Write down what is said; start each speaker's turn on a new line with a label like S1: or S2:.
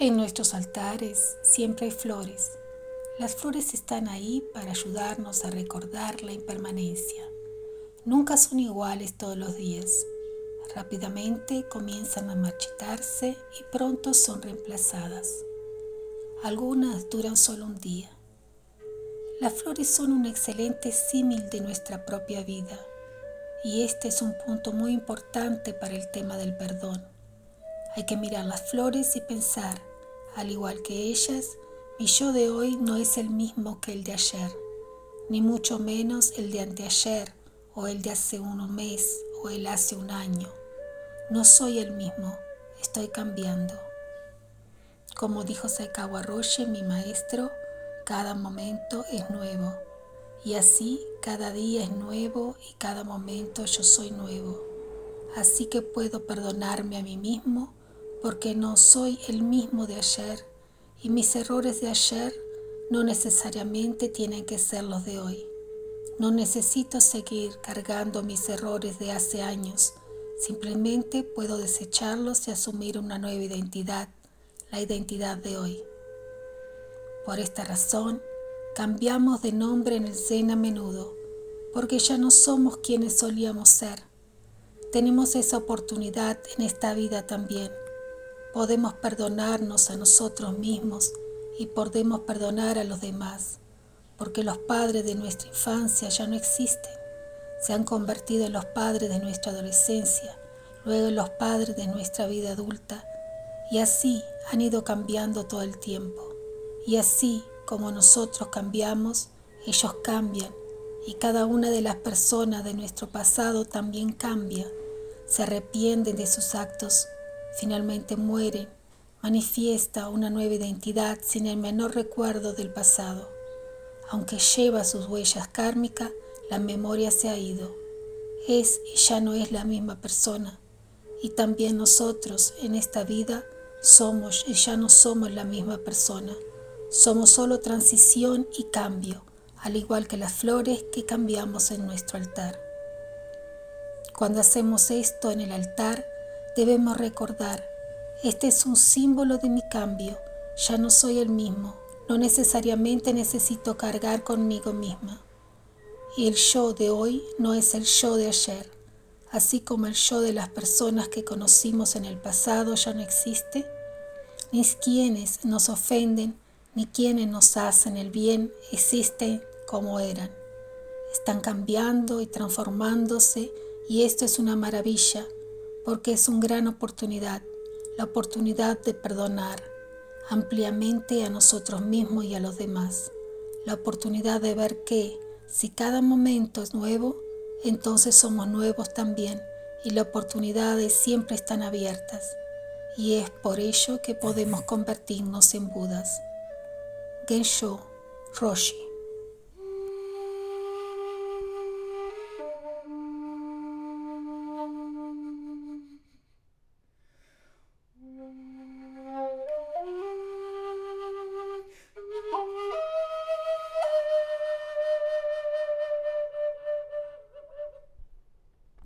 S1: En nuestros altares siempre hay flores. Las flores están ahí para ayudarnos a recordar la impermanencia. Nunca son iguales todos los días. Rápidamente comienzan a marchitarse y pronto son reemplazadas. Algunas duran solo un día. Las flores son un excelente símil de nuestra propia vida y este es un punto muy importante para el tema del perdón. Hay que mirar las flores y pensar, al igual que ellas, mi yo de hoy no es el mismo que el de ayer, ni mucho menos el de anteayer o el de hace un mes o el hace un año. No soy el mismo, estoy cambiando. Como dijo Saikawa Roche, mi maestro, cada momento es nuevo. Y así cada día es nuevo y cada momento yo soy nuevo. Así que puedo perdonarme a mí mismo porque no soy el mismo de ayer y mis errores de ayer no necesariamente tienen que ser los de hoy. No necesito seguir cargando mis errores de hace años, simplemente puedo desecharlos y asumir una nueva identidad, la identidad de hoy. Por esta razón, cambiamos de nombre en el Zen a menudo, porque ya no somos quienes solíamos ser. Tenemos esa oportunidad en esta vida también podemos perdonarnos a nosotros mismos y podemos perdonar a los demás, porque los padres de nuestra infancia ya no existen, se han convertido en los padres de nuestra adolescencia, luego en los padres de nuestra vida adulta, y así han ido cambiando todo el tiempo. Y así como nosotros cambiamos, ellos cambian, y cada una de las personas de nuestro pasado también cambia, se arrepienten de sus actos finalmente muere, manifiesta una nueva identidad sin el menor recuerdo del pasado. Aunque lleva sus huellas kármicas, la memoria se ha ido. Es y ya no es la misma persona. Y también nosotros en esta vida somos y ya no somos la misma persona. Somos solo transición y cambio, al igual que las flores que cambiamos en nuestro altar. Cuando hacemos esto en el altar, debemos recordar, este es un símbolo de mi cambio, ya no soy el mismo, no necesariamente necesito cargar conmigo misma. Y el yo de hoy no es el yo de ayer, así como el yo de las personas que conocimos en el pasado ya no existe, ni quienes nos ofenden, ni quienes nos hacen el bien existen como eran. Están cambiando y transformándose y esto es una maravilla porque es una gran oportunidad, la oportunidad de perdonar ampliamente a nosotros mismos y a los demás, la oportunidad de ver que si cada momento es nuevo, entonces somos nuevos también y las oportunidades siempre están abiertas. Y es por ello que podemos convertirnos en Budas. Gensho Roshi